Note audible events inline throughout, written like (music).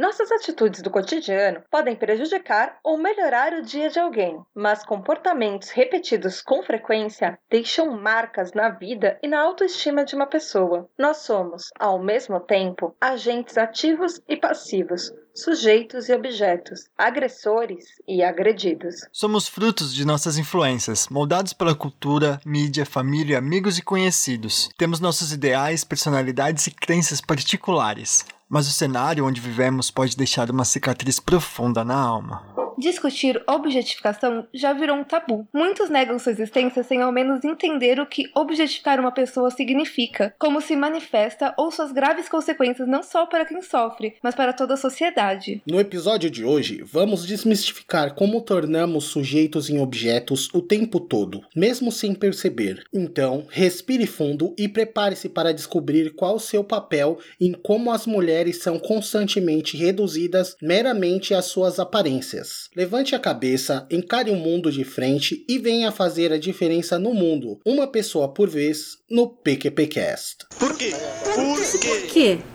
Nossas atitudes do cotidiano podem prejudicar ou melhorar o dia de alguém, mas comportamentos repetidos com frequência deixam marcas na vida e na autoestima de uma pessoa. Nós somos, ao mesmo tempo, agentes ativos e passivos, sujeitos e objetos, agressores e agredidos. Somos frutos de nossas influências, moldados pela cultura, mídia, família, amigos e conhecidos. Temos nossos ideais, personalidades e crenças particulares. Mas o cenário onde vivemos pode deixar uma cicatriz profunda na alma. Discutir objetificação já virou um tabu. Muitos negam sua existência sem ao menos entender o que objetificar uma pessoa significa, como se manifesta ou suas graves consequências não só para quem sofre, mas para toda a sociedade. No episódio de hoje, vamos desmistificar como tornamos sujeitos em objetos o tempo todo, mesmo sem perceber. Então, respire fundo e prepare-se para descobrir qual o seu papel em como as mulheres são constantemente reduzidas meramente às suas aparências. Levante a cabeça, encare o mundo de frente e venha fazer a diferença no mundo, uma pessoa por vez, no PQPcast. Por quê? Por quê? Por quê? Por quê?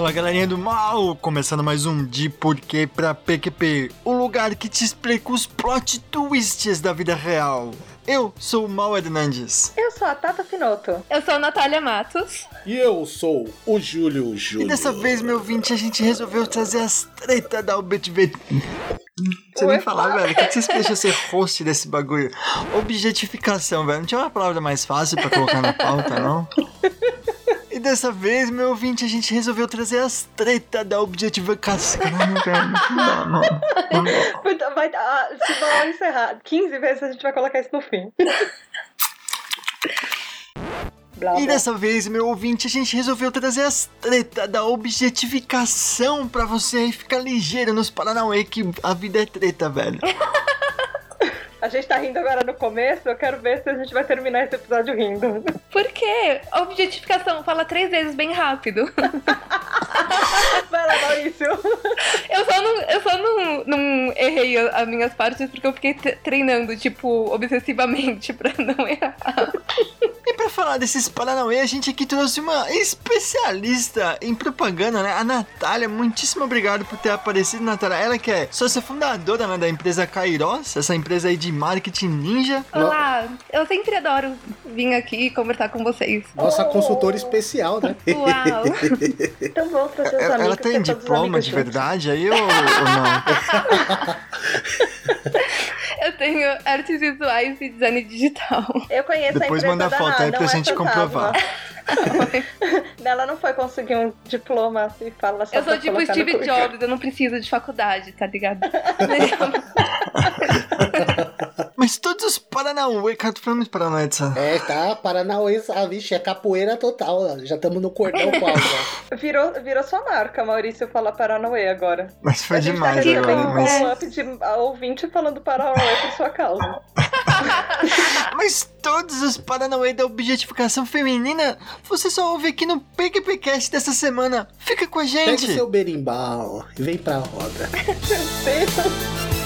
Fala galerinha do mal! Começando mais um de Porquê pra PQP, o lugar que te explica os plot twists da vida real. Eu sou o Mal Hernandes. Eu sou a Tata Finoto. Eu sou a Natália Matos. E eu sou o Júlio E Júlio. dessa vez, meu ouvinte, a gente resolveu trazer as tretas da OBTV. Você nem falar, velho. O que que vocês deixam ser host desse bagulho? Objetificação, velho. Não tinha uma palavra mais fácil pra colocar na pauta, não? (laughs) E dessa vez, meu ouvinte, a gente resolveu trazer as tretas da objetificação, velho. Não, não, não. Puta, Vai, ah, se vão encerrar 15 vezes, a gente vai colocar isso no fim. Blá, E blá. dessa vez, meu ouvinte, a gente resolveu trazer as tretas da objetificação pra você ficar ligeiro nos Paranauê que a vida é treta, velho. A gente tá rindo agora no começo, eu quero ver se a gente vai terminar esse episódio rindo. (laughs) Por quê? Objetificação, fala três vezes bem rápido. (laughs) Vai lá, Maurício. Eu só não, eu só não, não errei as minhas partes porque eu fiquei tre- treinando, tipo, obsessivamente pra não errar. (laughs) E pra falar desses Paranauê, a gente aqui trouxe uma especialista em propaganda, né? A Natália. Muitíssimo obrigado por ter aparecido, Natália. Ela que é sócia fundadora né, da empresa Kairos, essa empresa aí de marketing ninja. Olá, eu sempre adoro vir aqui e conversar com vocês. Nossa consultora especial, né? Uau! Então vamos trazer os Ela, amigos. ela tem diploma de verdade aí ou, ou não? (laughs) Eu tenho artes visuais e design digital. Eu conheço Depois a empresa manda da foto Ná, aí não pra é gente fantasma. comprovar. (laughs) Ela não foi conseguir um diploma e fala só Eu sou tipo Steve. Jobs, eu não preciso de faculdade, tá ligado? (laughs) Mas todos os Paranauê, cara, tô falando muito Paranauê dessa. É, tá, Paranauê, ah, vixe, é capoeira total. ó. Já estamos no cordão já. Virou, virou sua marca, Maurício, falar Paranauê agora. Mas foi gente demais tá agora. um Mas, follow-up de ouvinte falando Paranauê por sua causa. (laughs) (laughs) mas todos os Paranauê da objetificação feminina, você só ouve aqui no PQPcast dessa semana. Fica com a Pega o gente. seu berimbau e vem pra roda. (laughs)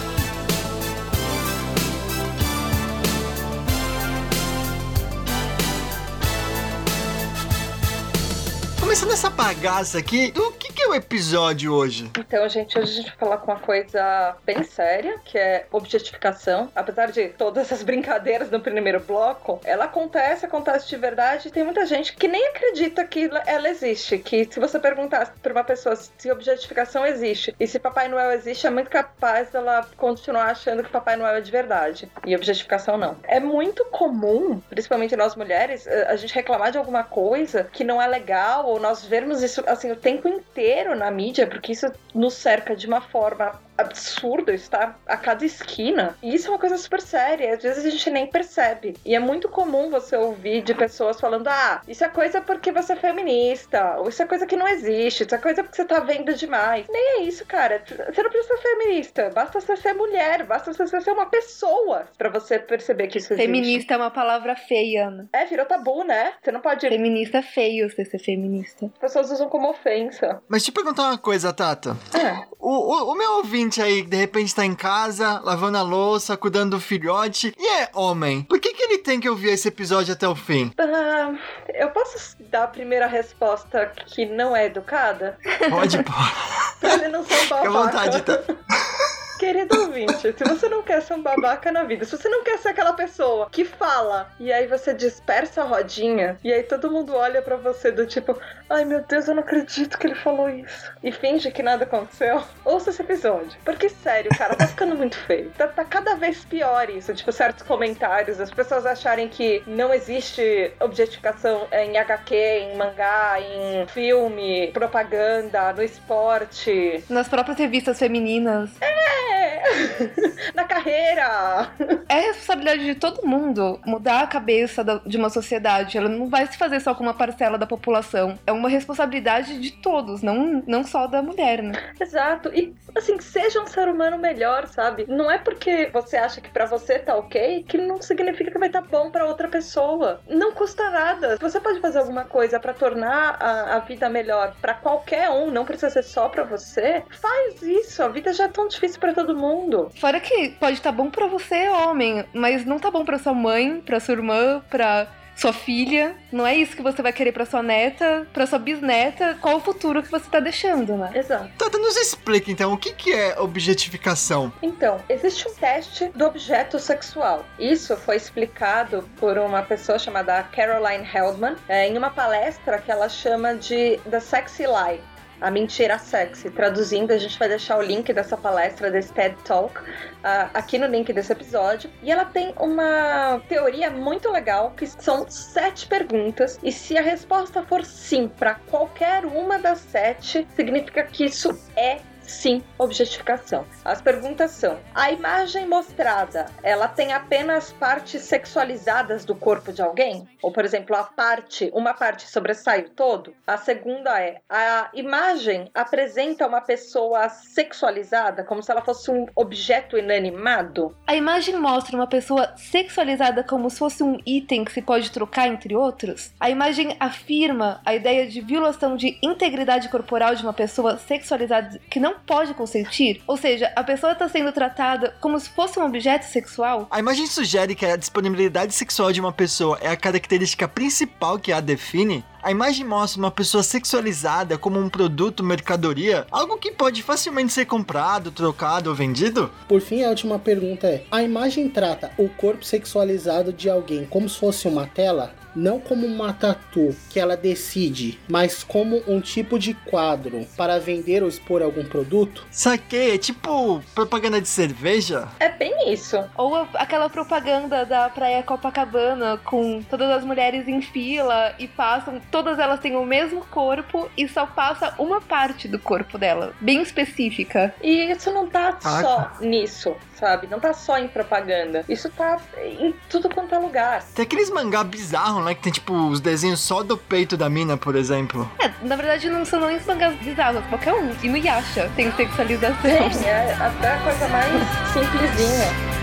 Começando essa bagaça aqui, do que, que é o episódio hoje? Então, gente, hoje a gente vai falar com uma coisa bem séria, que é objetificação. Apesar de todas essas brincadeiras no primeiro bloco, ela acontece, acontece de verdade, tem muita gente que nem acredita que ela existe. Que se você perguntasse pra uma pessoa se objetificação existe e se Papai Noel existe, é muito capaz dela continuar achando que Papai Noel é de verdade. E objetificação não. É muito comum, principalmente nós mulheres, eh, a gente reclamar de alguma coisa que não é legal, ou nós vermos isso assim o tempo inteiro na mídia, porque isso nos cerca de uma forma absurdo, está a cada esquina. E isso é uma coisa super séria, às vezes a gente nem percebe. E é muito comum você ouvir de pessoas falando: ah, isso é coisa porque você é feminista, ou isso é coisa que não existe, isso é coisa porque você tá vendo demais. Nem é isso, cara. Você não precisa ser feminista, basta você ser mulher, basta você ser uma pessoa pra você perceber que isso existe. Feminista é uma palavra feia, Ana. É, virou tabu, né? Você não pode. Feminista é feio você ser feminista. As pessoas usam como ofensa. Mas deixa eu perguntar uma coisa, Tata. É. O, o, o meu ouvinte aí, que de repente tá em casa, lavando a louça, cuidando do filhote, e é homem. Por que, que ele tem que ouvir esse episódio até o fim? Ah, eu posso dar a primeira resposta que não é educada? Pode, (laughs) pode. Pra ele não ser um Fica à babaca. vontade, tá? (laughs) Querido ouvinte, se você não quer ser um babaca na vida, se você não quer ser aquela pessoa que fala e aí você dispersa a rodinha e aí todo mundo olha pra você do tipo, ai meu Deus, eu não acredito que ele falou isso e finge que nada aconteceu, ouça esse episódio. Porque sério, cara, tá ficando muito feio. Tá, tá cada vez pior isso, tipo, certos comentários, as pessoas acharem que não existe objetificação em HQ, em mangá, em filme, propaganda, no esporte. Nas próprias revistas femininas. É! (laughs) Na carreira! É responsabilidade de todo mundo mudar a cabeça de uma sociedade. Ela não vai se fazer só com uma parcela da população. É uma responsabilidade de todos, não, não só da mulher, né? Exato. E assim, seja um ser humano melhor, sabe? Não é porque você acha que pra você tá ok que não significa que vai estar bom pra outra pessoa. Não custa nada. Você pode fazer alguma coisa pra tornar a, a vida melhor pra qualquer um, não precisa ser só pra você. Faz isso. A vida já é tão difícil pra todo mundo. Fora que pode estar bom pra você, homem, mas não tá bom pra sua mãe, pra sua irmã, pra sua filha. Não é isso que você vai querer pra sua neta, pra sua bisneta. Qual o futuro que você tá deixando, né? Exato. Tata, nos explica então o que, que é objetificação. Então, existe um teste do objeto sexual. Isso foi explicado por uma pessoa chamada Caroline Heldman é, em uma palestra que ela chama de The Sexy Lie. A mentira sexy. Traduzindo, a gente vai deixar o link dessa palestra, desse TED Talk, ah, aqui no link desse episódio. E ela tem uma teoria muito legal, que são sete perguntas. E se a resposta for sim para qualquer uma das sete, significa que isso é sim objetificação. As perguntas são: a imagem mostrada, ela tem apenas partes sexualizadas do corpo de alguém? Ou, por exemplo, a parte, uma parte sobressai o todo? A segunda é: a imagem apresenta uma pessoa sexualizada, como se ela fosse um objeto inanimado? A imagem mostra uma pessoa sexualizada como se fosse um item que se pode trocar entre outros. A imagem afirma a ideia de violação de integridade corporal de uma pessoa sexualizada que não pode consentir. Ou seja, a pessoa está sendo tratada como se fosse um objeto sexual. A imagem sugere que a disponibilidade sexual de uma pessoa é a característica principal que a define. A imagem mostra uma pessoa sexualizada como um produto, mercadoria, algo que pode facilmente ser comprado, trocado ou vendido? Por fim, a última pergunta é: a imagem trata o corpo sexualizado de alguém como se fosse uma tela? Não como uma tatu que ela decide, mas como um tipo de quadro para vender ou expor algum produto? Saquei, é tipo propaganda de cerveja? É bem isso. Ou a- aquela propaganda da praia Copacabana com todas as mulheres em fila e passam, todas elas têm o mesmo corpo e só passa uma parte do corpo dela, bem específica. E isso não tá Ah, só nisso, sabe? Não tá só em propaganda. Isso tá em tudo quanto é lugar. Tem aqueles mangá bizarros, né? Que tem tipo os desenhos só do peito da mina, por exemplo. É, na verdade não são nem mangás bizarros, qualquer um. E no Yasha tem sexualização. Tem, é até a coisa mais simplesinha.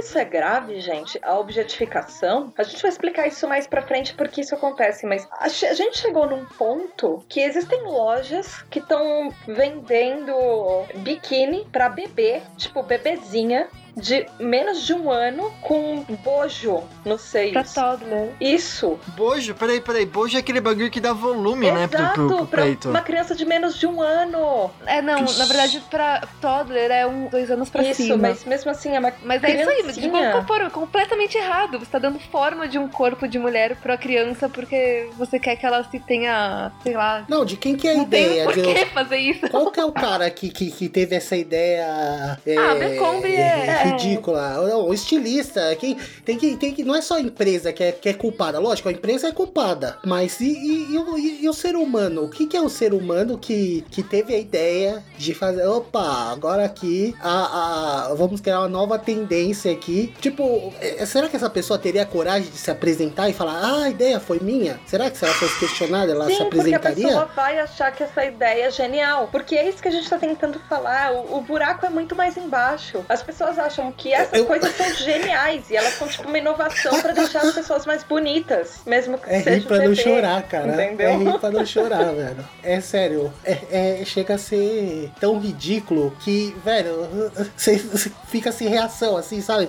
Isso é grave, gente, a objetificação, a gente vai explicar isso mais pra frente porque isso acontece, mas a a gente chegou num ponto que existem lojas que estão vendendo biquíni pra bebê, tipo bebezinha, de menos de um ano com bojo nos seios. Pra toddler. Isso. Bojo, peraí, peraí. Bojo é aquele bagulho que dá volume, né, pro, Exato, pro, pro pra peito. uma criança de menos de um ano. É, não, na verdade, pra toddler é um, dois anos pra isso, cima. mas mesmo assim é uma Mas é isso aí, de criancinha. qualquer forma, é completamente errado. Você tá dando forma de um corpo de mulher pra criança porque você quer que ela se tenha, sei lá. Não, de quem que é a Não tem ideia? por de- que fazer isso. Qual que é o cara que, que, que teve essa ideia é, Ah, Abercrombie é- ridícula? Não, o estilista. Quem, tem que, tem que, não é só a empresa que é, que é culpada. Lógico, a empresa é culpada. Mas e, e- e o- e- o ser humano? O que, que é o ser humano que, que teve a ideia de fazer. Opa, agora aqui a, a- vamos criar uma nova tendência aqui. Tipo, é- será que essa pessoa teria coragem de se apresentar e falar: Ah, a ideia foi minha? Será que se ela fosse questionada, ela se Sim, porque a apresentaria? pessoa vai achar que essa ideia é genial. Porque é isso que a gente tá tentando falar. O, o buraco é muito mais embaixo. As pessoas acham que essas Eu- coisas são geniais e elas são tipo uma inovação pra deixar as pessoas mais bonitas. Mesmo que É seja rir pra um não bebê. chorar, cara. Entendeu? É rir pra não chorar, velho. É sério. É, é- chega a ser tão ridículo que, velho, (laughs) você fica sem reação, assim, sabe?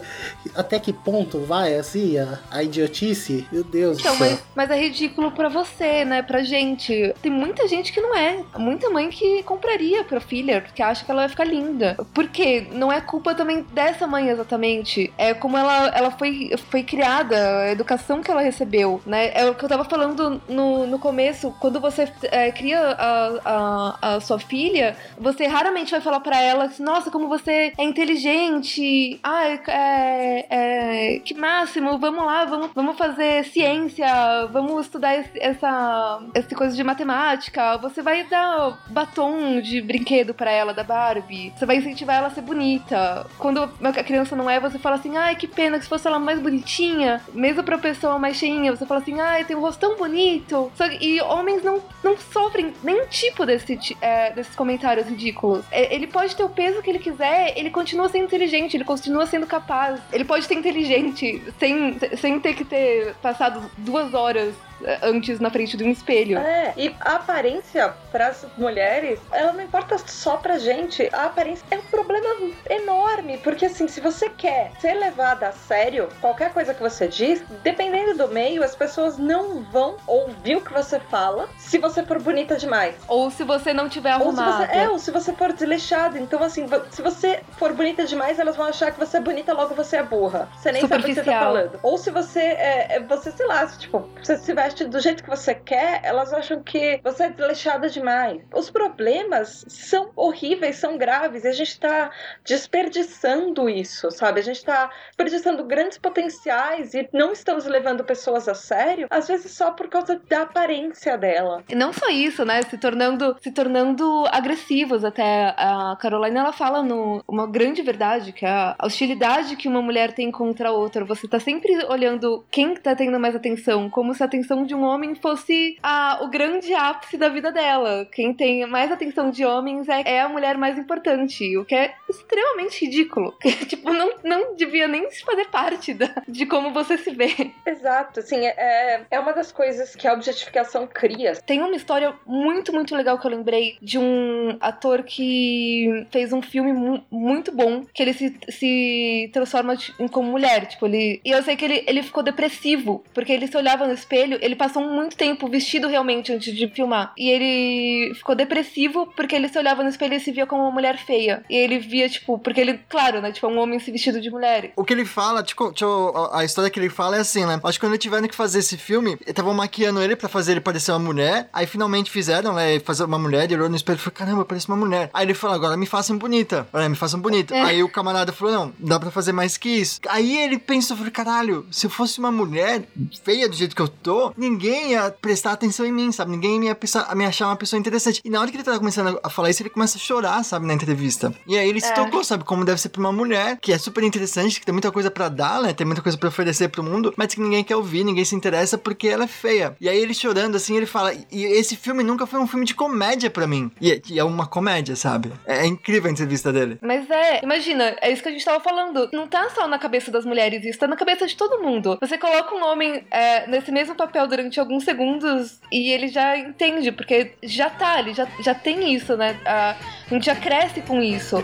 Até que ponto vai, assim, a, a idiotice? Meu Deus Então, do céu. mas, mas é ridículo pra você, né? Pra gente. Tem muita gente que não é. Muita mãe que compraria pra filha, porque acha que ela vai ficar linda. Por quê? Não é culpa também dessa mãe exatamente. É como ela, ela foi, foi criada, a educação que ela recebeu, né? É o que eu tava falando no, no começo. Quando você é, cria a, a, a sua filha, você raramente vai falar pra ela assim, nossa, como você é inteligente. Ai, é, é, que máximo, vamos lá, vamos, vamos fazer ciência, vamos estudar esse, essa, essa coisa de matemática. Você vai dar batom de brinquedo pra ela, da Barbie. Você vai incentivar ela a ser bonita. Quando a criança não é, você fala assim, ai, que pena que se fosse ela mais bonitinha. Mesmo pra pessoa mais cheinha, você fala assim, ai, tem um rosto tão bonito. Que- e homens não, não sofrem nenhum tipo desse, é, desses comentários ridículos. É, ele pode ter o peso que ele quiser, ele continua sendo inteligente, ele continua sendo capaz. Ele pode ser inteligente sem, sem ter que ter passado duas horas antes na frente de um espelho. É, e a aparência pras mulheres, ela não importa só pra gente. A aparência é um problema enorme. Porque assim, se você quer ser levada a sério, qualquer coisa que você diz, dependendo do meio, as pessoas não vão ouvir o que você fala se você for bonita demais. Ou se você não tiver Ou se arrumado. você, é, ou se você for desleixada. Então, assim, se você for bonita demais, elas vão achar que você é bonita, logo você é burra. Você nem sabe o que você tá falando. Ou se você é, é- você, sei lá, se, tipo, você se veste do jeito que você quer, elas acham que você é desleixada demais. Os problemas são horríveis, são graves, e a gente tá desperdiçando isso, sabe? A gente tá desperdiçando grandes potenciais e não estamos levando pessoas a sério, às vezes só por causa da aparência dela. E não só isso, né? Se tornando, se tornando agressivos até. A Caroline, ela fala no, uma grande verdade, que é a hostilidade que uma mulher tem contra a outra. Você tá sempre olhando quem tá tendo mais atenção, como se a atenção de um homem fosse a, o grande ápice da vida dela. Quem tem mais atenção de homens é, é a mulher mais importante, o que é extremamente ridículo. (laughs) tipo, não, não devia nem fazer parte da, de como você se vê. Exato, assim, é, é uma das coisas que a objetificação cria. Tem uma história muito, muito legal que eu lembrei de um ator que fez um filme mu- muito bom, que ele se, se transforma ti- em- como mulher, tipo, ele... E eu sei que ele, ele ficou depressivo, porque ele se olhava no espelho, ele passou muito tempo vestido realmente antes de filmar, e ele ficou depressivo porque ele se olhava no espelho e se via como uma mulher feia. E ele via, tipo, porque ele, claro, né, tipo, é um homem se vestido de mulher. O que ele fala, tipo, tipo, a história que ele fala é assim, né? Acho que quando tiveram que fazer esse filme, estavam maquiando ele pra fazer ele parecer uma mulher. Aí finalmente fizeram, né? Fazer uma mulher, ele olhou no espelho e falou: caramba, parece uma mulher. Aí ele falou: agora me façam bonita. Olha, me façam bonita. É. Aí o camarada falou: não, dá pra fazer mais que isso. Aí ele pensou: falou, caralho, se eu fosse uma mulher feia do jeito que eu tô, ninguém ia prestar atenção em mim, sabe? Ninguém ia pensar, me achar uma pessoa interessante. E na hora que ele tava começando a falar isso, ele começa a chorar, sabe, na entrevista. E aí ele se É. tocou, sabe, como deve ser pra uma mulher, que é super interessante, que tem muita coisa pra dar, né? Tem muita coisa pra oferecer pro mundo, mas que ninguém quer ouvir, ninguém se interessa porque ela é feia. E aí ele chorando assim, ele fala: "E esse filme nunca foi um filme de comédia pra mim". E é, e é uma comédia, sabe? É, é incrível a entrevista dele. Mas é, imagina, é isso que a gente tava falando. Não tá só na cabeça das mulheres, isso tá na cabeça de todo mundo. Você coloca um homem é, nesse mesmo papel durante alguns segundos e ele já entende, porque já tá, ele já, já tem isso, né? A, a gente já cresce com isso.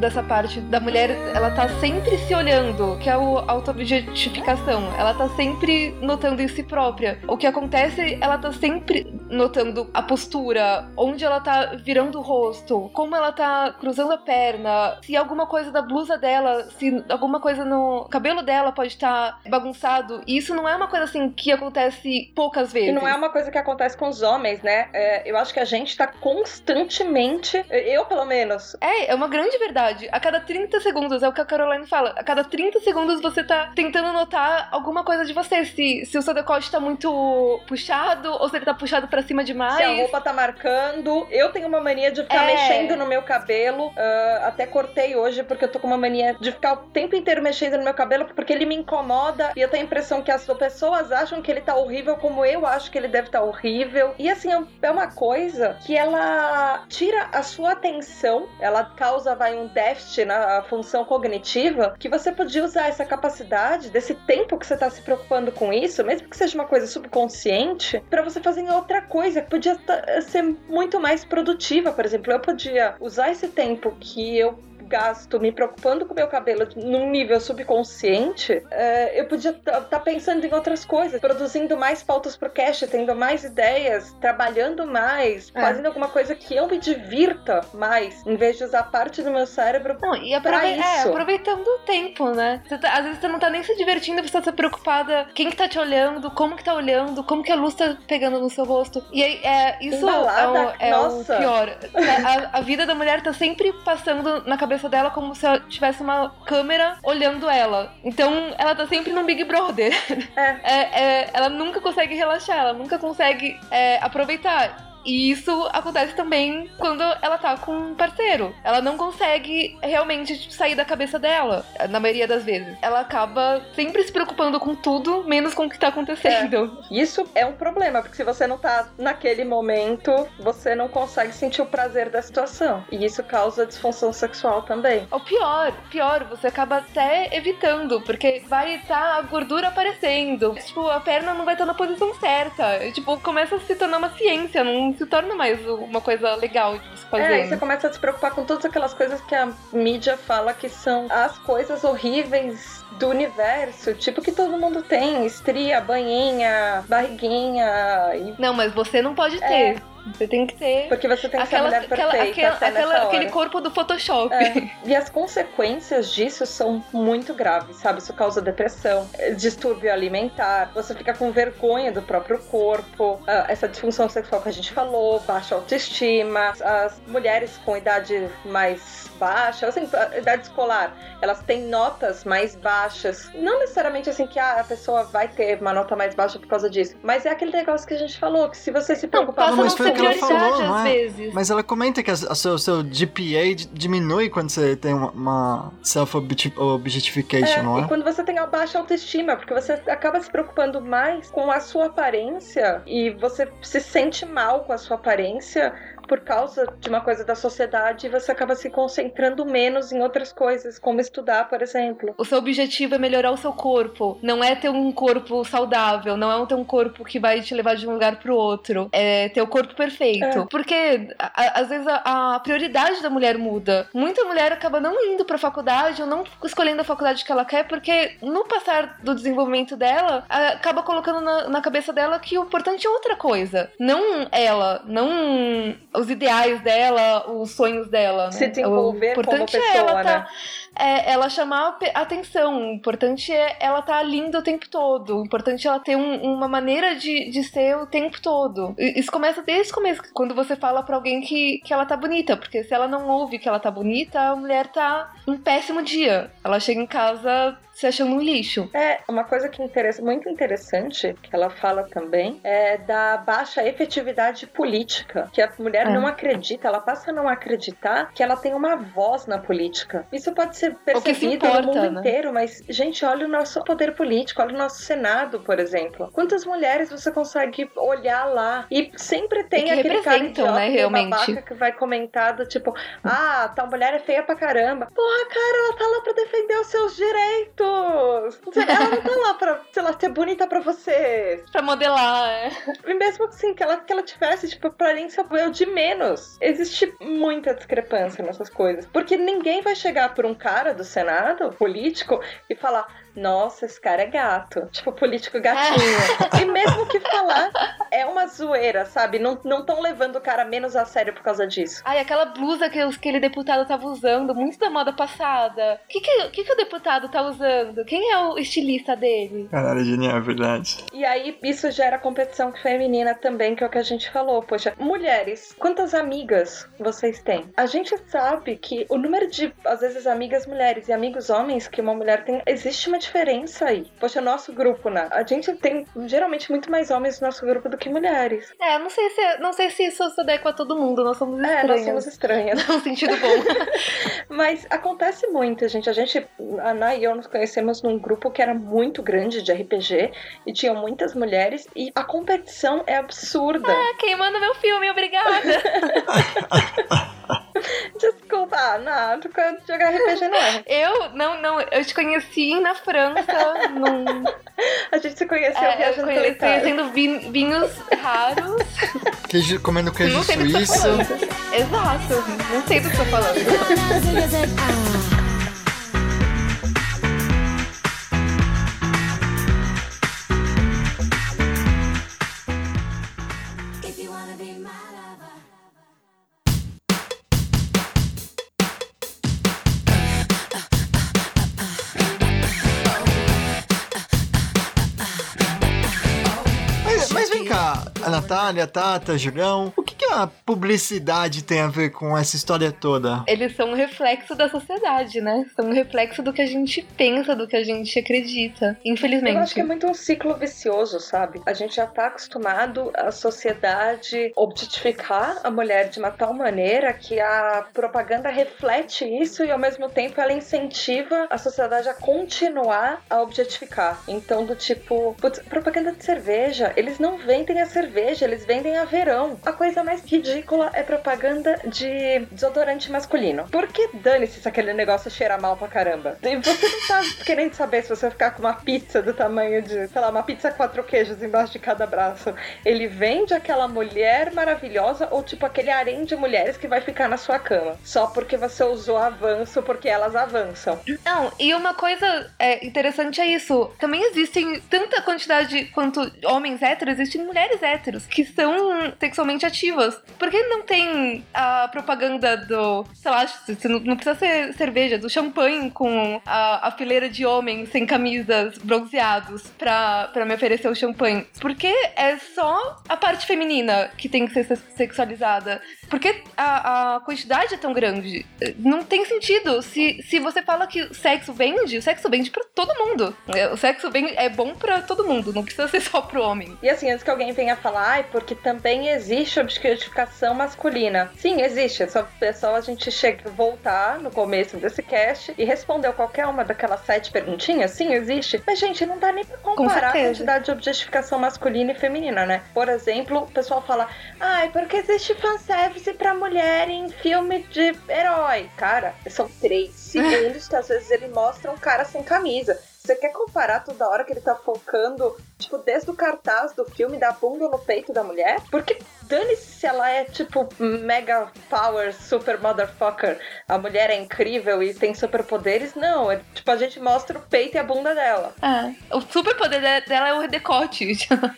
Dessa parte da mulher, ela tá sempre se olhando, que é o auto-objetificação. Ela tá sempre notando em si própria. O que acontece, ela tá sempre notando a postura, onde ela tá virando o rosto, como ela tá cruzando a perna, se alguma coisa da blusa dela, se alguma coisa no cabelo dela pode estar bagunçado. E isso não é uma coisa assim que acontece poucas vezes. E não é uma coisa que acontece com os homens, né? É, eu acho que a gente tá constantemente, eu pelo menos, É, é uma grande verdade. A cada 30 segundos, é o que a Caroline fala, a cada 30 segundos você tá tentando notar alguma coisa de você. Se, se o seu decote tá muito puxado, ou se ele tá puxado pra cima demais. se a roupa tá marcando. Eu tenho uma mania de ficar É. mexendo no meu cabelo. ah, até cortei hoje porque eu tô com uma mania de ficar o tempo inteiro mexendo no meu cabelo porque ele me incomoda e eu tenho a impressão que as pessoas acham que ele tá horrível como eu acho que ele deve estar horrível. E assim, é é uma coisa que ela tira a sua atenção, ela causa vai um déficit na função cognitiva que você podia usar essa capacidade desse tempo que você tá se preocupando com isso, mesmo que seja uma coisa subconsciente, pra você fazer outra coisa que podia ser muito mais produtiva. Por exemplo, eu podia usar esse tempo que eu gasto me preocupando com o meu cabelo num nível subconsciente, é, eu podia estar pensando em outras coisas, produzindo mais pautas pro cast, tendo mais ideias, trabalhando mais, É. fazendo alguma coisa que eu me divirta mais, em vez de usar parte do meu cérebro Não, e aprove- é, aproveitando o tempo, né? Tá- às vezes você não tá nem se divertindo, você tá preocupada quem que tá te olhando, como que tá olhando, como que a luz tá pegando no seu rosto. E aí, é, isso Embalada, é, o, é o pior. A, a vida da mulher tá sempre passando na cabeça dela como se ela tivesse uma câmera olhando ela. Então, ela tá sempre num Big Brother. É. (laughs) É, é, ela nunca consegue relaxar, ela nunca consegue é, aproveitar. E isso acontece também quando ela tá com um parceiro. Ela não consegue realmente sair da cabeça dela, na maioria das vezes. Ela acaba sempre se preocupando com tudo, menos com o que tá acontecendo. Isso é um problema, porque se você não tá naquele momento, você não consegue sentir o prazer da situação. E isso causa disfunção sexual também. O pior, pior, você acaba até evitando, porque vai estar a gordura aparecendo. Tipo, a perna não vai estar na posição certa. E, tipo, começa a se tornar uma ciência, não se torna mais uma coisa legal de se fazer. É, e você começa a se preocupar com todas aquelas coisas que a mídia fala que são as coisas horríveis do universo, tipo que todo mundo tem, estria, banhinha, barriguinha, e- Não, mas você não pode ter. É. Você tem que ter. porque você tem que ser a Aquela, mulher aquela, perfeita aquela, aquela- hora. aquele corpo do Photoshop. É, e as consequências disso são muito graves, sabe? Isso causa depressão, eh, distúrbio alimentar, você fica com vergonha do próprio corpo, ah, essa disfunção sexual que a gente falou, baixa autoestima, as mulheres com idade mais baixa, assim, idade escolar, elas têm notas mais baixas. Não necessariamente assim que ah, a pessoa vai ter uma nota mais baixa por causa disso, mas é aquele negócio que a gente falou, que se você se preocupar não ser o que ela falou, não é? vezes. Mas ela comenta que a, a seu, seu GPA diminui quando você tem uma, uma self-objectification, É, não E é? quando você tem a baixa autoestima, porque você acaba se preocupando mais com a sua aparência e você se sente mal com a sua aparência por causa de uma coisa da sociedade você acaba se concentrando menos em outras coisas, como estudar, por exemplo. O seu objetivo é melhorar o seu corpo. Não é ter um corpo saudável. Não é ter um corpo que vai te levar de um lugar pro outro. É ter o corpo perfeito. É. Porque, a- às vezes, a, a prioridade da mulher muda. Muita mulher acaba não indo pra faculdade ou não escolhendo a faculdade que ela quer, porque no passar do desenvolvimento dela, acaba colocando na, na cabeça dela que o importante é outra coisa. Não ela, não os ideais dela, os sonhos dela. Né? Se desenvolver o importante como é ela pessoa, tá, né? é ela chamar atenção. O importante é ela estar linda o tempo todo. O importante é ela ter um- uma maneira de, de ser o tempo todo. Isso começa desde o começo, quando você fala pra alguém que, que ela tá bonita. Porque se ela não ouve que ela tá bonita, a mulher tá um péssimo dia. Ela chega em casa se achando um lixo. É, uma coisa que interessa, muito interessante, que ela fala também, é da baixa efetividade política. Que a mulher É. não acredita, ela passa a não acreditar que ela tem uma voz na política. Isso pode ser percebido no importa, mundo né? inteiro, mas, gente, olha o nosso poder político, olha o nosso Senado, por exemplo. Quantas mulheres você consegue olhar lá? E sempre tem que aquele cara representam, idiota né, e realmente. babaca que vai comentar do tipo, ah, tal mulher é feia pra caramba. Porra, cara, ela tá lá pra defender os seus direitos. Sei, Ela não tá lá pra, sei lá, ser bonita pra você. Pra modelar, é. E mesmo assim, que ela, que ela tivesse, tipo, aparência é o de menos. Existe muita discrepância nessas coisas. Porque ninguém vai chegar por um cara do Senado, político, e falar. Nossa, esse cara é gato. Tipo, político gatinho. e mesmo que falar, é uma zoeira, sabe? Não estão levando o cara menos a sério por causa disso. Ai, aquela blusa que aquele deputado tava usando, muito da moda passada. O que que, o que que o deputado tá usando? Quem é o estilista dele? Caralho, genial, é verdade. E aí, isso gera competição feminina também, que é o que a gente falou. Poxa, mulheres, quantas amigas vocês têm? A gente sabe que o número de, às vezes, amigas mulheres e amigos homens que uma mulher tem, existe uma diferença aí. Poxa, nosso grupo, né? A gente tem geralmente muito mais homens no nosso grupo do que mulheres. É, não sei se, não sei se isso se adequa a todo mundo, nós somos É, nós somos estranhas. (laughs) Num sentido bom. (laughs) Mas acontece muito, gente. A gente, a Ana e eu nos conhecemos num grupo que era muito grande de RPG e tinham muitas mulheres e a competição é absurda. Queimando meu filme, obrigada. (laughs) (laughs) Desculpa, Ana, tu quer jogar RPG não é. Eu, não, não, eu te conheci na França, num, (laughs) A gente se conheceu é, eu viajando pela conheci, Itália. conhecendo vin- vinhos raros. Queijo, comendo queijo Não sei do que você tá suíço. falando. Exato, não sei do que você tá falando. (laughs) Natália, Tata, Julião, o que, a publicidade tem a ver com essa história toda? Eles são um reflexo da sociedade, né? São um reflexo do que a gente pensa, do que a gente acredita. Infelizmente. Eu acho que é muito um ciclo vicioso, sabe? A gente já tá acostumado a sociedade objetificar a mulher de uma tal maneira que a propaganda reflete isso e ao mesmo tempo ela incentiva a sociedade a continuar a objetificar. Então, do tipo, putz, propaganda de cerveja, eles não vendem a cerveja, eles vendem a verão. A coisa mais ridícula é propaganda de desodorante masculino. Por que dane-se se aquele negócio cheira mal pra caramba? E você não tá querendo saber se você ficar com uma pizza do tamanho de, sei lá, uma pizza quatro queijos embaixo de cada braço. Ele vende aquela mulher maravilhosa ou tipo aquele harém de mulheres que vai ficar na sua cama. Só porque você usou avanço, porque elas avançam. Não, e uma coisa é, interessante é isso. Também existem tanta quantidade quanto homens héteros, existem mulheres héteros que são sexualmente ativas. Por que não tem a propaganda do, sei lá, não, precisa ser cerveja, do champanhe com a, a fileira de homens sem camisas bronzeados pra, pra me oferecer o champanhe? Porque é só a parte feminina que tem que ser se- sexualizada. Porque a, a quantidade é tão grande. Não tem sentido. Se, se você fala que o sexo vende, o sexo vende pra todo mundo. É, O sexo vende, é bom pra todo mundo, não precisa ser só pro homem. E assim, antes que alguém venha falar, ai, porque também existe objetificação masculina. Sim, existe. É só, é só a gente chega, voltar no começo desse cast e responder qualquer uma daquelas sete perguntinhas. Sim, existe. Mas, gente, não dá nem pra comparar a certeza. quantidade de objetificação masculina e feminina, né? Por exemplo, o pessoal fala, ai, porque existe fanservice pra mulher em filme de herói. Cara, são três segundos que às vezes ele mostra um cara sem camisa. Você quer comparar toda hora que ele tá focando, tipo, desde o cartaz do filme, da bunda no peito da mulher? Porque dane-se se ela é, tipo, mega power, super motherfucker. A mulher é incrível e tem superpoderes. Não, é, tipo, a gente mostra o peito e a bunda dela. É. O superpoder de- dela é o decote.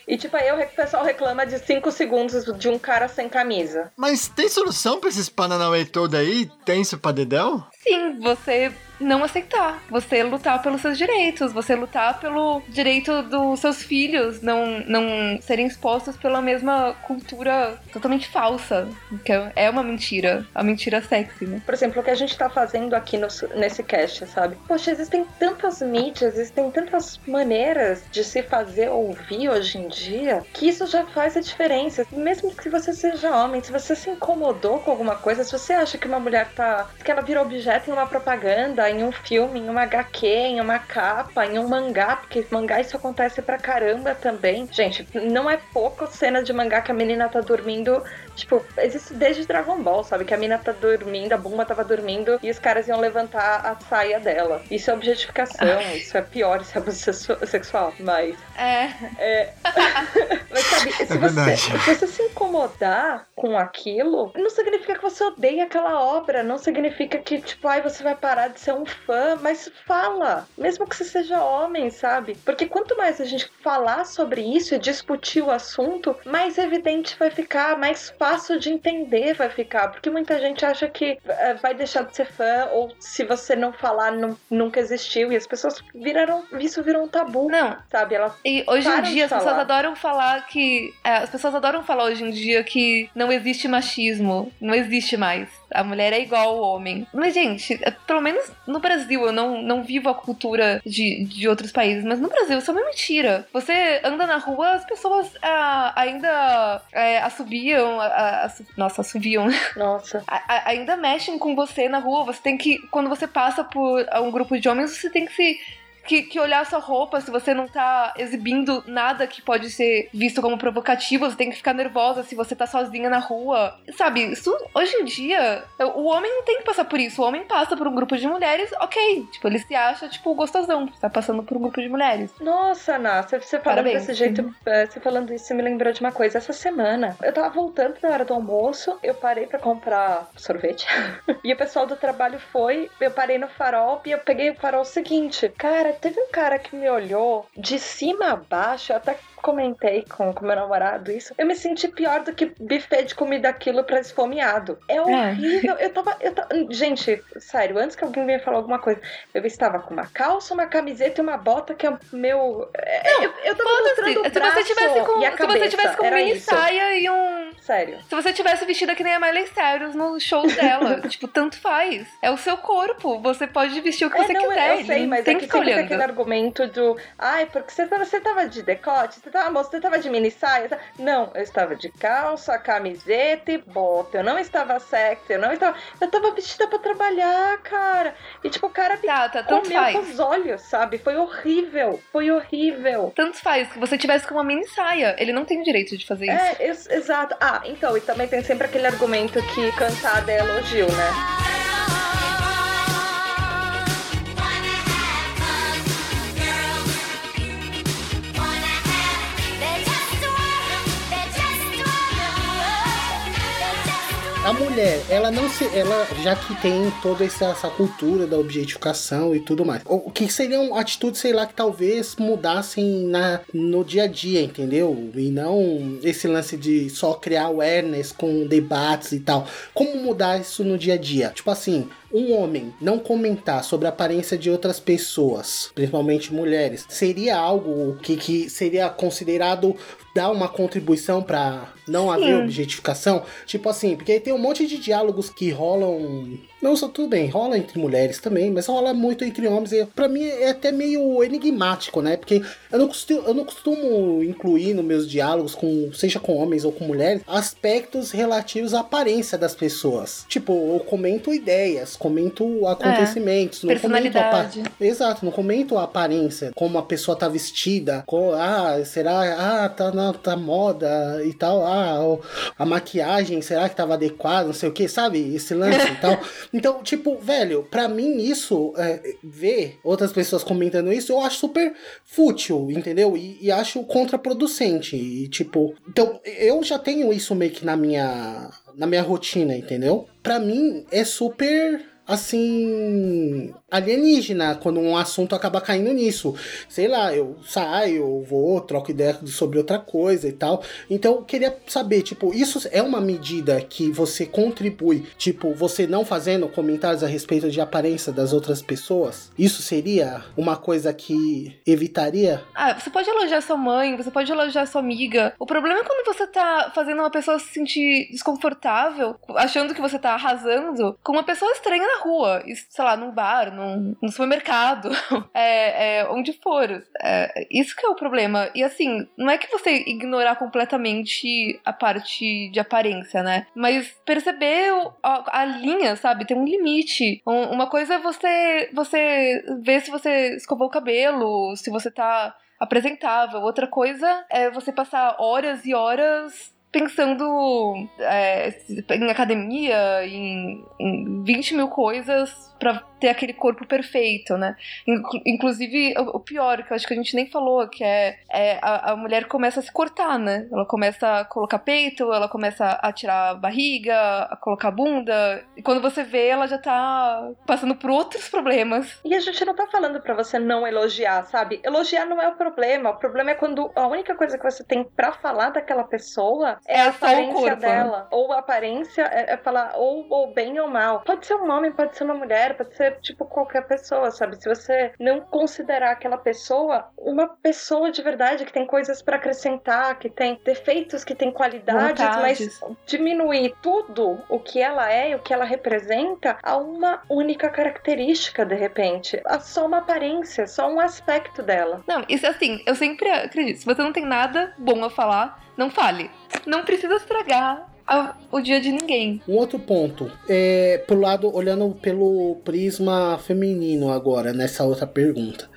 E, tipo, aí o pessoal reclama de 5 segundos de um cara sem camisa. Mas tem solução pra esses Paranauê todo aí? Tenso pra Dedéu? Sim, você não aceitar. Você lutar pelos seus direitos. Você lutar pelo direito dos seus filhos não, não serem expostos pela mesma cultura totalmente falsa. Que é- uma mentira. A mentira sexy, né? Por exemplo, o que a gente tá fazendo aqui no- nesse cast, sabe? Poxa, existem tantas mídias, existem tantas maneiras de se fazer ouvir hoje em dia, que isso já faz a diferença. Mesmo que você seja homem, se você se incomodou com alguma coisa, se você acha que uma mulher tá. que ela vira objeto em uma propaganda em um filme, em uma HQ, em uma capa, em um mangá, porque mangá isso acontece pra caramba também. Gente, não é pouco cena de mangá que a menina tá dormindo. Tipo, existe desde Dragon Ball, sabe? Que a menina tá dormindo, a Bumba tava dormindo e os caras iam levantar a saia dela. Isso é objetificação, isso é pior, isso é abuso sexu- sexual. Mas É. é. (laughs) Mas sabe, se, você, verdade. se você se incomodar com aquilo, não significa que você odeia aquela obra, não significa que, tipo, ai, você vai parar de ser um fã, mas fala, mesmo que você seja homem, sabe? Porque quanto mais a gente falar sobre isso e discutir o assunto, mais evidente vai ficar, mais fácil de entender vai ficar, porque muita gente acha que eh, vai deixar de ser fã, ou se você não falar, não- nunca existiu, e as pessoas viraram, isso virou um tabu, Não, sabe? Elas E hoje em dia as pessoas falar. adoram falar que. é, as pessoas adoram falar hoje em dia que não existe machismo. Não existe mais. A mulher é igual ao homem. Mas, gente, é, pelo menos no Brasil, eu não, não vivo a cultura de, de outros países, mas no Brasil isso é uma mentira. Você anda na rua, as pessoas ah, ainda é, assobiam. ah, assu- nossa, assobiam. Nossa. (laughs) a- ainda mexem com você na rua. Você tem que. Quando você passa por um grupo de homens, você tem que se. Que, que olhar sua roupa, se você não tá exibindo nada que pode ser visto como provocativo, você tem que ficar nervosa se você tá sozinha na rua. Sabe, isso hoje em dia, o homem não tem que passar por isso. O homem passa por um grupo de mulheres, ok. Tipo, ele se acha, tipo, gostosão, tá passando por um grupo de mulheres. Nossa, Ana, você, você falando Parabéns. desse jeito, eh, você falando isso me lembrou de uma coisa. Essa semana, eu tava voltando na hora do almoço, eu parei pra comprar sorvete. (laughs) e o pessoal do trabalho foi, eu parei no farol e eu peguei o farol seguinte. Cara, teve um cara que me olhou de cima a baixo, eu até comentei com o meu namorado isso. Eu me senti pior do que buffet de comida aquilo pra esfomeado. É horrível. Eu tava, eu tava. Gente, sério, antes que alguém venha falar alguma coisa, eu estava com uma calça, uma camiseta e uma bota que é o meu. é, eu, eu tava mostrando o Se braço você tivesse com, e a se cabeça. você tivesse com isso. saia e um, Sério. Se você tivesse vestida que nem a Miley Cyrus nos shows dela, (laughs) tipo, tanto faz. É o seu corpo. Você pode vestir o que É, você não, quiser. eu sei, mas tem é que que tem aquele argumento do ai, porque você tava, você tava de decote, você tava, moça, você tava de mini saia. tá- Não, eu estava de calça, camiseta e bota. Eu não estava sexy, eu não estava. Eu tava vestida pra trabalhar, cara. E tipo, o cara Tá, tá, comeu faz. com os olhos, sabe? Foi horrível. Foi horrível. Tanto faz que você tivesse com uma mini saia. Ele não tem direito de fazer isso. É, ex- exato. Então, e também tem sempre aquele argumento que cantada é elogio, né? A mulher, ela não se. Ela, já que tem toda essa, essa cultura da objetificação e tudo mais. O que seriam atitudes, sei lá, que talvez mudassem na, no dia a dia, entendeu? E não esse lance de só criar awareness com debates e tal. Como mudar isso no dia a dia? Tipo assim, um homem não comentar sobre a aparência de outras pessoas, principalmente mulheres, seria algo que, que seria considerado dar uma contribuição pra não haver objetificação? Tipo assim, porque tem um monte de diálogos que rolam. Não, só tudo bem, rola entre mulheres também, mas rola muito entre homens. E pra mim é até meio enigmático, né? Porque eu não costumo, eu não costumo incluir nos meus diálogos, com, seja com homens ou com mulheres, aspectos relativos à aparência das pessoas. Tipo, eu comento ideias, comento acontecimentos, não comento a. Exato, não comento a aparência, como a pessoa tá vestida, co- ah, será, ah, tá na tá moda e tal, ah, a maquiagem, será que tava adequada, não sei o que, sabe? Esse lance e tal. (laughs) Então, tipo, velho, pra mim isso, é, ver outras pessoas comentando isso, eu acho super fútil, entendeu? E, e acho contraproducente. E, tipo, então, eu já tenho isso meio que na minha, na minha rotina, entendeu? Pra mim é super assim alienígena quando um assunto acaba caindo nisso. Sei lá, eu saio, vou, troco ideia sobre outra coisa e tal. Então, queria saber, tipo, isso é uma medida que você contribui, tipo, você não fazendo comentários a respeito de aparência das outras pessoas? Isso seria uma coisa que evitaria? Ah, você pode elogiar sua mãe, você pode elogiar sua amiga. O problema é quando você tá fazendo uma pessoa se sentir desconfortável, achando que você tá arrasando, com uma pessoa estranha na rua, sei lá, num bar, num, num supermercado, (laughs) é, é, onde for. É, isso que é o problema. E assim, não é que você ignorar completamente a parte de aparência, né? Mas perceber a, a linha, sabe? Tem um limite. Um- uma coisa é você, você ver se você escovou o cabelo, se você tá apresentável. Outra coisa é você passar horas e horas pensando é, em academia, em, em 20 mil coisas pra ter aquele corpo perfeito, né? Inclu- Inclusive, o pior, que eu acho que a gente nem falou, que é, é a, a mulher começa a se cortar, né? Ela começa a colocar peito, ela começa a tirar a barriga, a colocar a bunda. E quando você vê, ela já tá passando por outros problemas. E a gente não tá falando pra você não elogiar, sabe? Elogiar não é o problema. O problema é quando a única coisa que você tem pra falar daquela pessoa é, É a aparência dela. Ou a aparência é, é falar ou, ou bem ou mal. Pode ser um homem, pode ser uma mulher, pode ser tipo qualquer pessoa, sabe? Se você não considerar aquela pessoa uma pessoa de verdade que tem coisas pra acrescentar, que tem defeitos, que tem qualidades, Vontades. mas diminuir tudo o que ela é e o que ela representa a uma única característica, de repente. A só uma aparência, só um aspecto dela. Não, isso assim, eu sempre acredito. Se você não tem nada bom a falar, não fale. Não precisa estragar a- o dia de ninguém. Um outro ponto, é, pro lado, olhando pelo prisma feminino agora, nessa outra pergunta.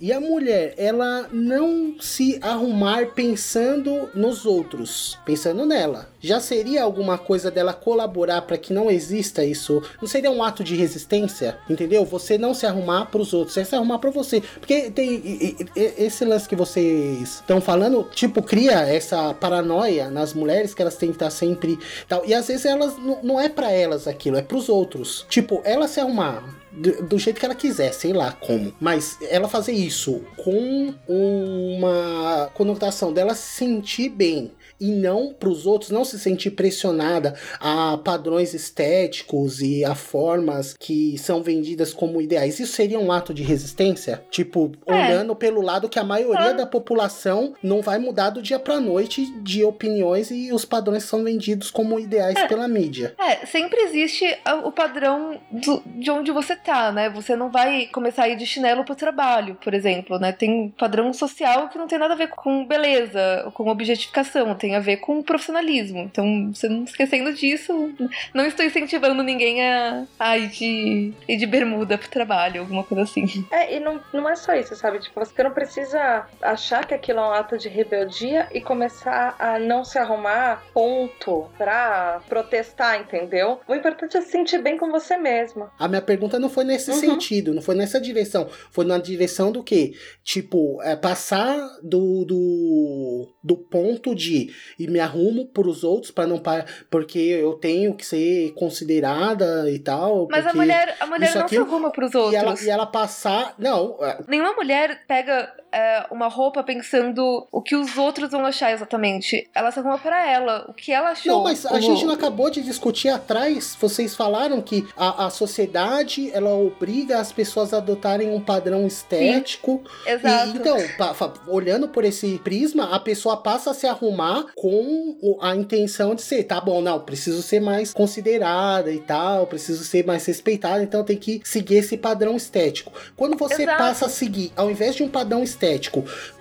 E a mulher, ela não se arrumar pensando nos outros, pensando nela. Já seria alguma coisa dela colaborar para que não exista isso? Não seria um ato de resistência, entendeu? Você não se arrumar para os outros, você se arrumar para você. Porque tem esse lance que vocês estão falando, tipo, cria essa paranoia nas mulheres que elas têm que estar sempre tal. E às vezes elas não- não é para elas aquilo, é para os outros. Tipo, ela se arrumar do, jeito que ela quiser, sei lá como. Mas ela fazer isso com uma conotação dela se sentir bem e não para os outros não se sentir pressionada a padrões estéticos e a formas que são vendidas como ideais. Isso seria um ato de resistência? Tipo, É. olhando pelo lado que a maioria Ah. da população não vai mudar do dia pra noite de opiniões e os padrões são vendidos como ideais É. pela mídia. É, sempre existe o padrão do- de onde você tá, né? Você não vai começar a ir de chinelo pro trabalho, por exemplo, né? Tem um padrão social que não tem nada a ver com beleza, com objetificação, tem a ver com profissionalismo. Então, você não esquecendo disso, não estou incentivando ninguém a, a ir, de, ir de bermuda pro trabalho, alguma coisa assim. É, e não, não é só isso, sabe? Tipo, você não precisa achar que aquilo é um ato de rebeldia e começar a não se arrumar, ponto, pra protestar, entendeu? O importante é se sentir bem com você mesma. A minha pergunta não foi nesse Uhum. sentido, não foi nessa direção. Foi na direção do que? Tipo, é passar do, do, do ponto de e me arrumo pros outros para não pa- porque eu tenho que ser considerada e tal. Mas a mulher, a mulher não aquilo, se arruma pros E ela, outros. e ela passar. Não, é, Nenhuma mulher pega é, uma roupa pensando o que os outros vão achar exatamente. Ela se arruma pra ela, o que ela achou. Não, mas a O- gente não acabou de discutir atrás. Vocês falaram que a, a sociedade ela obriga as pessoas a adotarem um padrão estético. E, Exato. então, pa- fa- olhando por esse prisma, a pessoa passa a se arrumar com a intenção de ser, tá bom, não, preciso ser mais considerada e tal, preciso ser mais respeitada, então tem que seguir esse padrão estético. Quando você Exato. passa a seguir, ao invés de um padrão estético,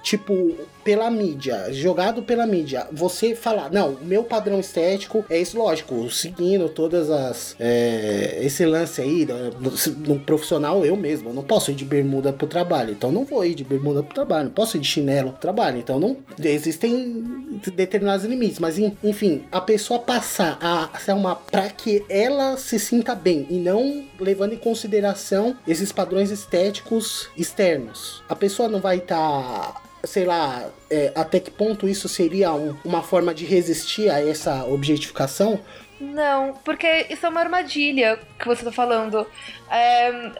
tipo, pela mídia, jogado pela mídia, você falar, não, meu padrão estético é esse, lógico, seguindo todas as. é, esse lance aí, né, no, profissional, eu mesmo, eu não posso ir de bermuda pro trabalho, então não vou ir de bermuda pro trabalho, não posso ir de chinelo pro trabalho, então não. Existem determinados limites, mas en- enfim, a pessoa passar a ser uma. pra que ela se sinta bem e não levando em consideração esses padrões estéticos externos. A pessoa não vai estar sei lá, é, até que ponto isso seria um- uma forma de resistir a essa objetificação? Não, porque isso é uma armadilha que você tá falando. É,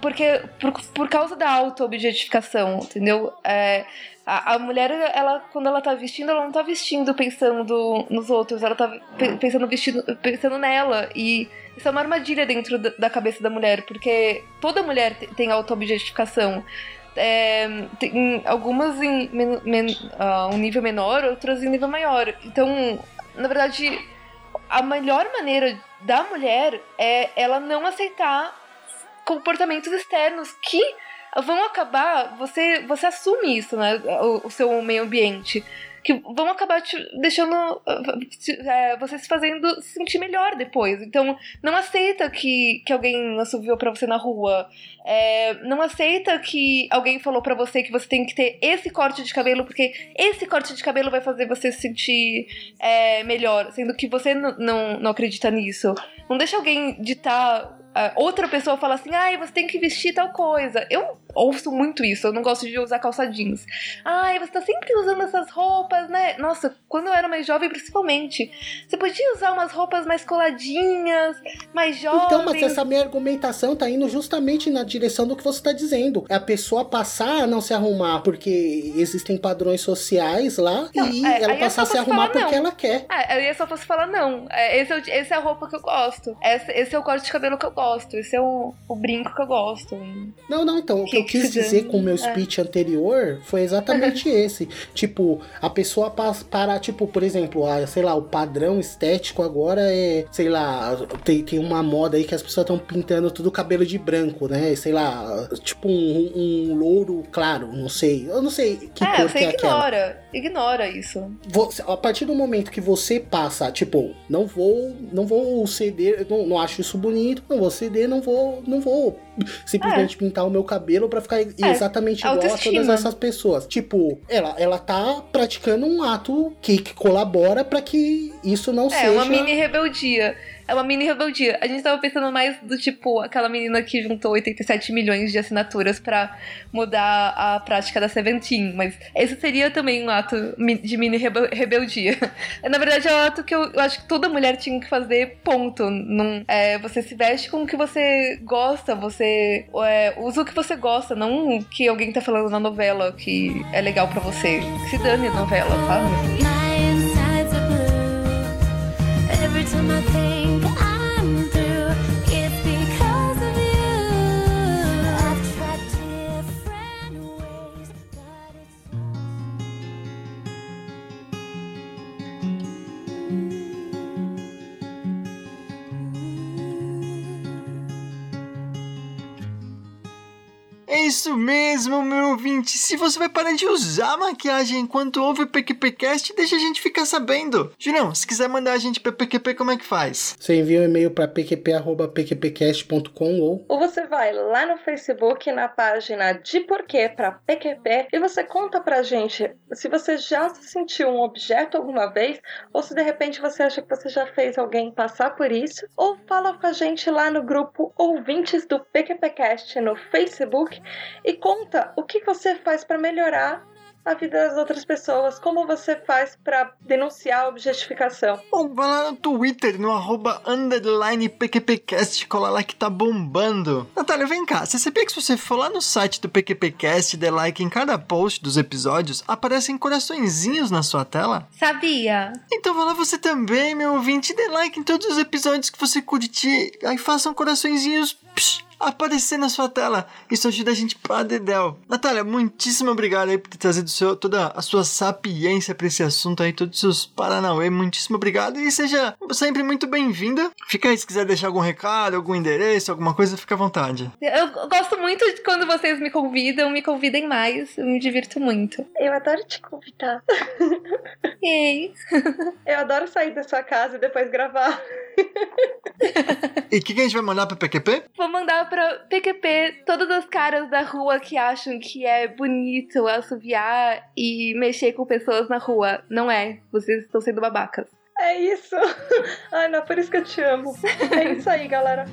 porque por, por causa da auto-objetificação, entendeu? É, a, a mulher, ela, quando ela tá vestindo, ela não tá vestindo pensando nos outros, ela tá pe- pensando, vestido, pensando nela. E isso é uma armadilha dentro da, da cabeça da mulher, porque toda mulher te- tem auto-objetificação. É, tem algumas em men- men- ah, um nível menor, outras em nível maior. Então, na verdade, a melhor maneira da mulher é ela não aceitar comportamentos externos que vão acabar, você, você assume isso, né? O, o seu meio ambiente. Que vão acabar te deixando é, você se fazendo se sentir melhor depois. Então, não aceita que, que alguém assoviou pra você na rua. É, não aceita que alguém falou pra você que você tem que ter esse corte de cabelo, porque esse corte de cabelo vai fazer você se sentir é, melhor, sendo que você não, não, acredita nisso. Não deixa alguém ditar ah, outra pessoa fala assim, ai, você tem que vestir tal coisa. Eu ouço muito isso, eu não gosto de usar calça jeans. Ai, você tá sempre usando essas roupas, né? Nossa, quando eu era mais jovem, principalmente, você podia usar umas roupas mais coladinhas, mais jovens. Então, mas essa minha argumentação tá indo justamente na direção do que você tá dizendo. É a pessoa passar a não se arrumar porque existem padrões sociais lá Não, e é, ela eu passar a se arrumar porque não. ela quer. É, aí eu só posso falar não. É, esse, é, o- esse é a roupa que eu gosto. Esse, esse é o corte de cabelo que eu gosto. Esse é o, o brinco que eu gosto. Não, não, então, o que, eu que quis dizer com o meu é. speech anterior foi exatamente esse. Tipo, a pessoa parar, tipo, por exemplo, a, sei lá, o padrão estético agora é, sei lá, tem, tem uma moda aí que as pessoas estão pintando tudo o cabelo de branco, né? Sei lá, tipo um, um louro claro, não sei. Eu não sei que é, cor que é aquela. ignora. Ignora isso. Você- a partir do momento que você passa, tipo, não vou, não vou ceder, não, não acho isso bonito, não vou ceder, não vou, não vou simplesmente pintar o meu cabelo pra ficar exatamente igual a todas É. autoestima. essas pessoas. Tipo, ela, ela tá praticando um ato que, que colabora pra que isso não É, seja uma mini rebeldia. É uma mini rebeldia. A gente tava pensando mais do tipo aquela menina que juntou 87 milhões de assinaturas pra mudar a prática da Seventeen, mas esse seria também um ato de mini rebe- rebeldia. (laughs) Na verdade, é um ato que eu, eu acho que toda mulher tinha que fazer, ponto. Não, é, você se veste com o que você gosta, você é, usa o que você gosta, não o que alguém tá falando na novela que é legal pra você. Se dane a novela, sabe? My insides are blue. Every time I think isso mesmo, meu ouvinte. Se você vai parar de usar maquiagem enquanto ouve o PQPcast, deixa a gente ficar sabendo. Julião, se quiser mandar a gente pra PQP, como é que faz? Você envia um e-mail pra pqp.pqpcast.com ou Ou você vai lá no Facebook, na página de porquê para PQP, e você conta pra gente se você já se sentiu um objeto alguma vez, ou se de repente você acha que você já fez alguém passar por isso, ou fala com a gente lá no grupo Ouvintes do PQPcast no Facebook e conta o que você faz para melhorar a vida das outras pessoas, como você faz para denunciar a objetificação. Ou vai lá no Twitter, no arroba underline PQPcast, cola lá que tá bombando. Natália, vem cá, você sabia que se você for lá no site do PQPcast e der like em cada post dos episódios, aparecem coraçõezinhos na sua tela? Sabia? Então vai lá você também, meu ouvinte, e dê like em todos os episódios que você curtir, aí façam coraçõezinhos psh, aparecer na sua tela. Isso ajuda a gente pra dedéu. Natália, muitíssimo obrigado aí por ter trazido seu, toda a sua sapiência pra esse assunto aí, todos os seus paranauê. Muitíssimo obrigado e seja sempre muito bem-vinda. Fica aí se quiser deixar algum recado, algum endereço, alguma coisa, fica à vontade. Eu gosto muito de quando vocês me convidam, me convidem mais, eu me divirto muito. Eu adoro te convidar. (laughs) Yay! Eu adoro sair da sua casa e depois gravar. E o que, que a gente vai mandar pra PQP? Vou mandar pra PQP todas as caras da rua que acham que é bonito assoviar e mexer com pessoas na rua. Não é, vocês estão sendo babacas. É isso. (laughs) Ai, não, por isso que eu te amo. É isso aí, galera.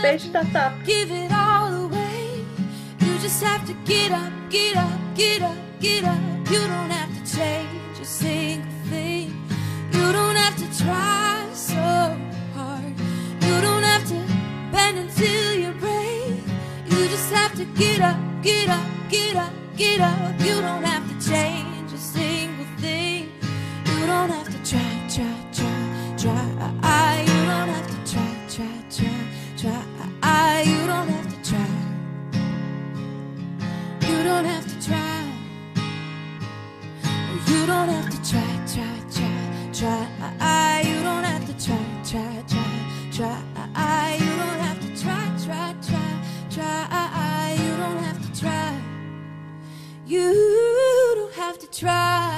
Beijo, Tatá. give it all away. You just have to get up, get up, get up, get up. You don't have to change a single thing. You don't have to try so hard. You don't have to bend until you break. You just have to get up, get up, get up, get up. You don't have to change a single thing. You don't have to try, try, try, try. You don't have to try, try, try, try. You don't have to try. You don't have to try. You don't have to try, try, try, try. You don't have to try, try, try, try. Try.